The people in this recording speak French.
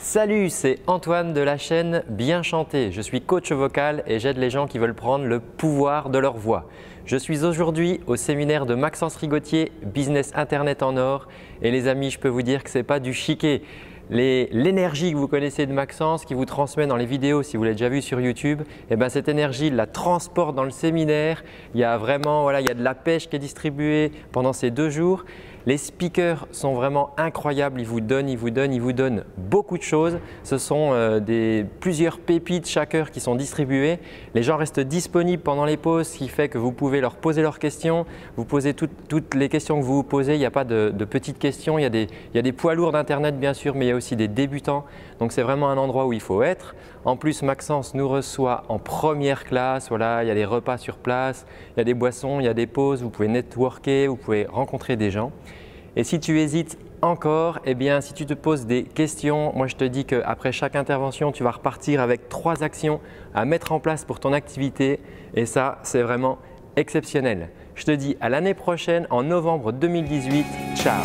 Salut, c'est Antoine de la chaîne Bien Chanter. Je suis coach vocal et j'aide les gens qui veulent prendre le pouvoir de leur voix. Je suis aujourd'hui au séminaire de Maxence Rigotier, Business Internet en or. Et les amis, je peux vous dire que ce n'est pas du chiquet. L'énergie que vous connaissez de Maxence, qui vous transmet dans les vidéos, si vous l'avez déjà vu sur YouTube, eh ben cette énergie, la transporte dans le séminaire. Il y a vraiment il y a de la pêche qui est distribuée pendant ces deux jours. Les speakers sont vraiment incroyables, ils vous donnent, ils vous donnent, ils vous donnent beaucoup de choses. Ce sont euh, des, plusieurs pépites chaque heure qui sont distribuées. Les gens restent disponibles pendant les pauses, ce qui fait que vous pouvez leur poser leurs questions. Vous posez toutes les questions que vous vous posez, il n'y a pas de, petites questions. Il y, a des, poids lourds d'Internet bien sûr, mais il y a aussi des débutants. Donc c'est vraiment un endroit où il faut être. En plus, Maxence nous reçoit en première classe. Voilà, il y a des repas sur place, il y a des boissons, il y a des pauses, vous pouvez networker, vous pouvez rencontrer des gens. Et si tu hésites encore, eh bien, si tu te poses des questions, moi je te dis qu'après chaque intervention, tu vas repartir avec trois actions à mettre en place pour ton activité. Et ça, c'est vraiment exceptionnel. Je te dis à l'année prochaine, en novembre 2018. Ciao